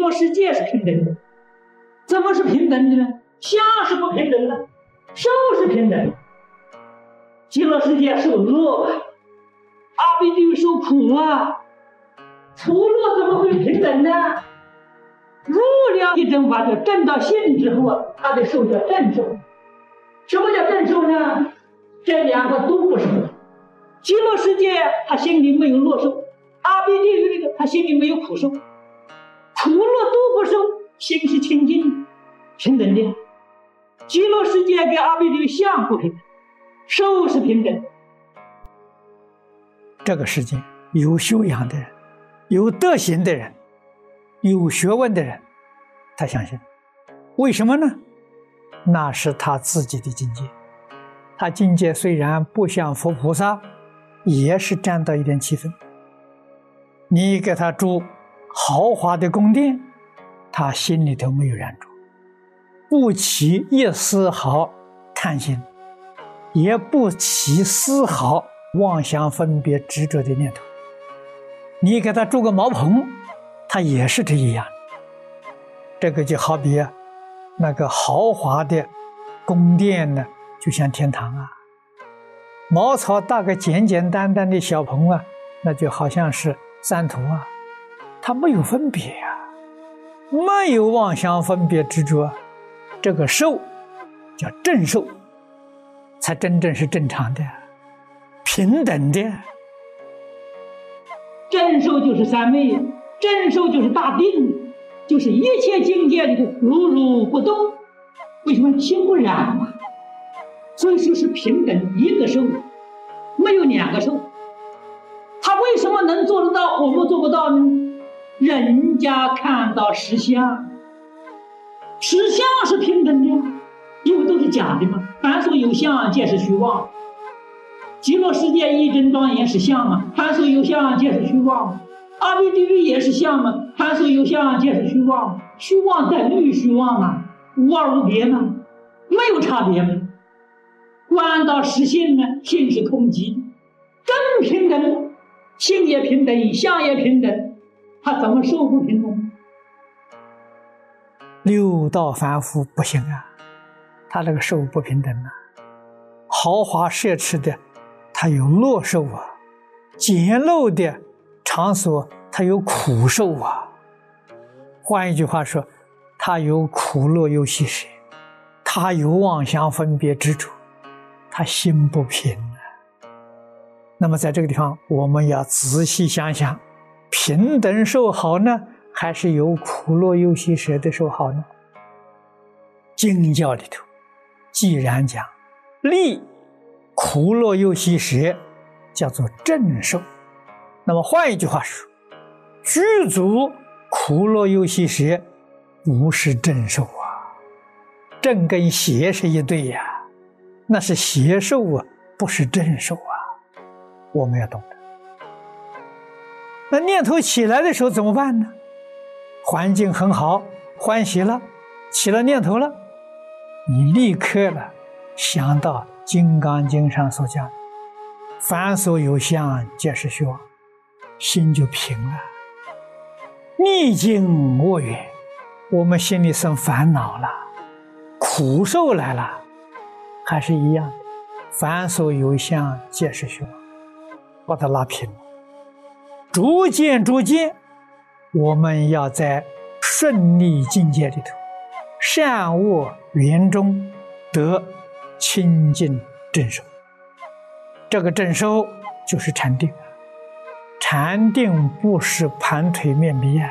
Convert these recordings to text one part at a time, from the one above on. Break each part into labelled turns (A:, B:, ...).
A: 极乐世界是平等的，怎么是平等的呢？相是不平等的，受是平等。极乐世界受乐，阿鼻地狱受苦啊，苦乐怎么会平等呢？入了一正法，就正到性之后啊，他的受叫正受。什么叫正受呢？这两个都不受。极乐世界他心里没有乐受，阿鼻地狱这个他心里没有苦受，除了都不受，心是清净平等的。极乐世界跟阿鼻地狱相不平等，受是平等。
B: 这个世界有修养的人，有德行的人。有学问的人，他相信，为什么呢？那是他自己的境界。他境界虽然不像佛菩萨，也是占到一点七分。你给他住豪华的宫殿，他心里头没有燃着，不起一丝毫贪心，也不起丝毫妄想分别执着的念头。你给他住个茅棚。他也是这一样，这个就好比那个豪华的宫殿呢，就像天堂啊；茅草搭个简简单单的小棚啊，那就好像是山头啊。它没有分别呀，没有妄想分别执着，这个寿叫正寿，才真正是正常的、平等的。
A: 正寿就是三昧。正受就是大定，就是一切境界里头如如不动。为什么心不染嘛？所以说是平等一个受，没有两个受。他为什么能做得到，我们做不到呢？人家看到实相，实相是平等的，因为都是假的嘛。凡所有相，皆是虚妄。极乐世界一真庄严是相嘛？凡所有相，皆是虚妄。阿弥地狱也是相嘛，凡所有相，皆是虚妄。虚妄等于虚妄嘛，无二无别嘛，没有差别嘛。观到实性呢，性是空寂，真平等，性也平等，相也平等，他怎么受不平等？
B: 六道凡夫不行啊，他这个受不平等啊。豪华奢侈的，他有乐受啊；简陋的。场所，他有苦受啊。换一句话说，他有苦乐有喜舍，他有妄想分别执着，他心不平啊。那么，在这个地方，我们要仔细想想，平等受好呢，还是有苦乐有喜舍的受好呢？经教里头，既然讲利苦乐有喜舍，叫做正受。那么换一句话说，具足苦乐忧喜舍，不是正受啊，正跟邪是一对呀，那是邪受啊，不是正受啊，我们要懂得。那念头起来的时候怎么办呢？环境很好，欢喜了，起了念头了，你立刻了想到《金刚经》上所讲：“凡所有相，皆是虚妄。”心就平了，逆境恶缘，我们心里生烦恼了，苦受来了，还是一样，凡所有相，皆是虚妄，把它拉平了。逐渐逐渐，我们要在顺利境界里头，善恶缘中得清净正受。这个正受就是禅定。禅定不是盘腿面壁啊，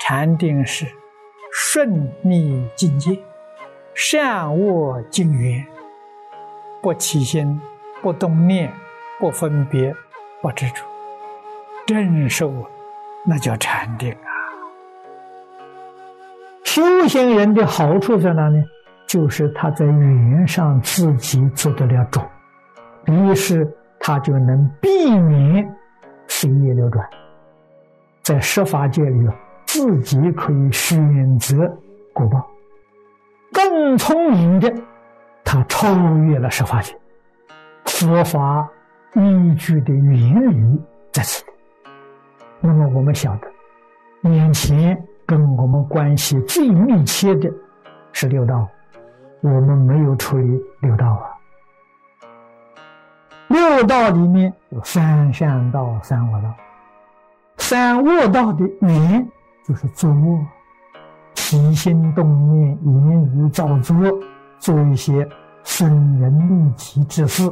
B: 禅定是顺利境界，善恶境缘，不起心，不动念，不分别，不执着，正受，那叫禅定啊。修行人的好处在哪呢？就是他在语言上自己做得了主，于是他就能避免。心业流转，在十法界里，自己可以选择果报。更聪明的，他超越了十法界。佛法依据的原理在此。我们晓得，眼前跟我们关系最密切的是六道，我们没有处理六道啊。六道里面有三善道、三恶道。三恶道的缘就是作恶，起心动念、言语造作，做一些损人利己之事，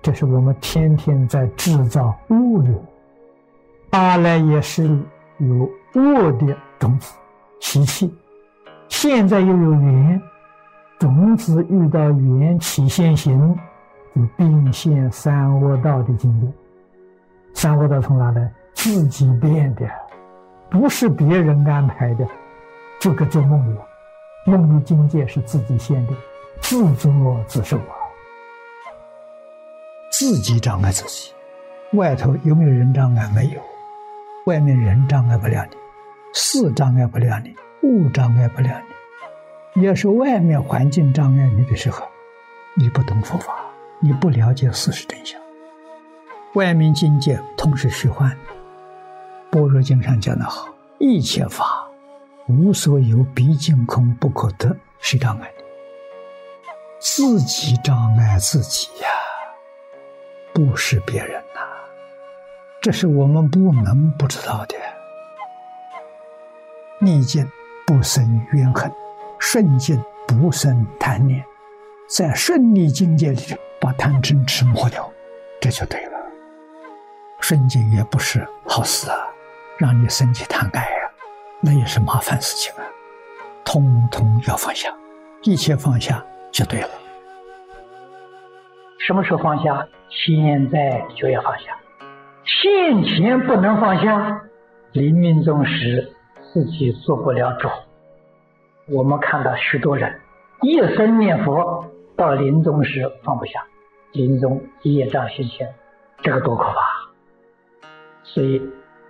B: 这是我们天天在制造恶缘。八赖耶识里有恶的种子习气，现在又有缘，种子遇到缘起现行。就变现三恶道的境界，三恶道从哪来？自己变的，不是别人安排的，就跟做梦一样。梦的境界是自己现的，自作自受啊！自己障碍自己，外头有没有人障碍？没有，外面人障碍不了你，事障碍不了你，物障碍不了你。要是外面环境障碍你的时候，你不懂佛法。你不了解事实真相，外面境界通是虚幻的。般若经上讲的好，一切法无所有，毕竟空，不可得，是障碍。自己障碍自己呀，不是别人。这是我们不能不知道的。逆境不生怨恨，顺境不生贪念，在顺利境界里。把贪嗔痴抹掉，这就对了。顺境也不是好事啊，让你升起贪爱呀，那也是麻烦事情啊。通通要放下，一切放下就对了。什么时候放下？现在就要放下。现前不能放下，临命终时自己做不了主。我们看到许多人一生念佛。到临终时放不下，临终业障现前，这个多可怕！所以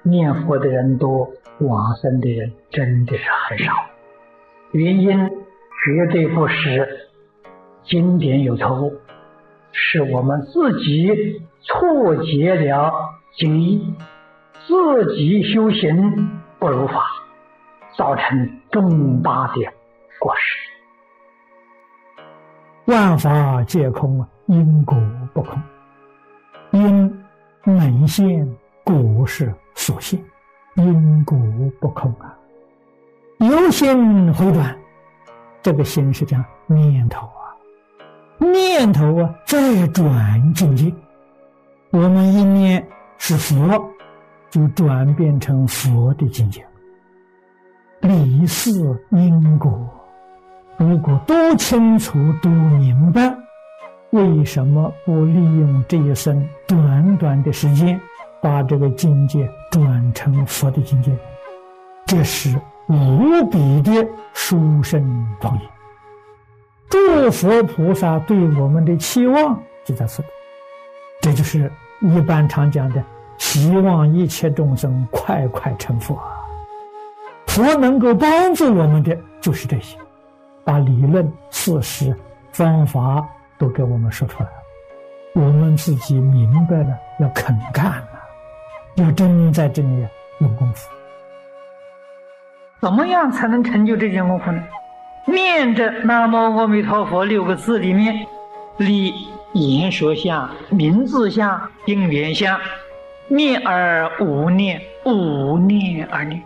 B: 念佛的人多，往生的人真的是很少。原因绝对不是经典有错误，是我们自己错解了经义，自己修行不如法，造成重大的过失。万法皆空啊，因果不空，因能现，果是所现，因果不空啊。由心回转，这个心是讲念头啊，念头啊再转境界，我们一念是佛，就转变成佛的境界，离世因果。如果都清楚、都明白，为什么不利用这一生短短的时间，把这个境界转成佛的境界？这是无比的殊胜庄严。诸佛菩萨对我们的期望就在此，这就是一般常讲的，希望一切众生快快成佛。佛能够帮助我们的，就是这些。把理论、事实、方法都给我们说出来了，我们自己明白了，要肯干了，要真在这里用功夫。怎么样才能成就这件功夫呢？念着“南无阿弥陀佛”六个字里面，立言说相、名字相、因缘相，念而无念，无念而念，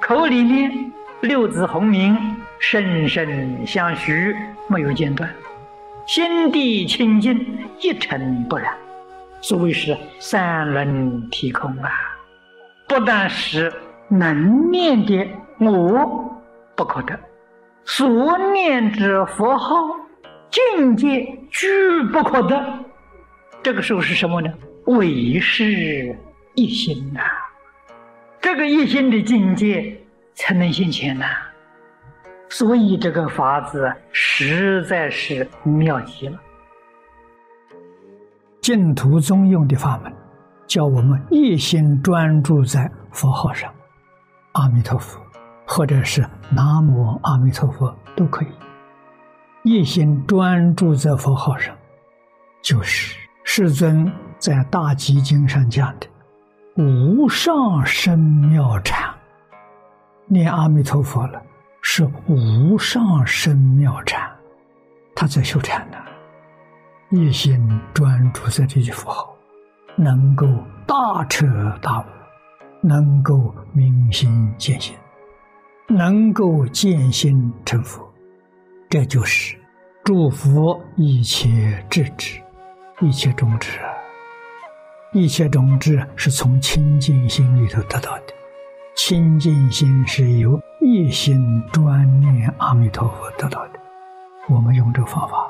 B: 口里面六字洪名。声声相续，没有间断；心地清净，一尘不染。所谓是三轮体空啊！不但是能念的我不可得，所念之佛号境界俱不可得。这个时候是什么呢？唯是一心呐！这个一心的境界才能现前呐！所以这个法子实在是妙极了。净土宗用的法门，叫我们一心专注在佛号上，阿弥陀佛，或者是南无阿弥陀佛都可以。一心专注在佛号上，就是世尊在大集经上讲的无上深妙禅，念阿弥陀佛了，是无上深妙禅，他在修禅呢。一心专注在这句佛号，能够大彻大悟，能够明心见性，能够见心成佛，这就是祝福一切智智，一切种智！一切种智是从清净心里头得到的，清净心是由一心专念阿弥陀佛得到的。我们用这个方法。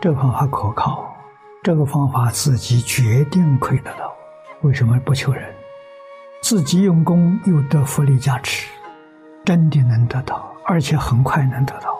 B: 这个方法可靠，这个方法自己决定可以得到。为什么不求人？自己用功又得福利加持，真的能得到，而且很快能得到。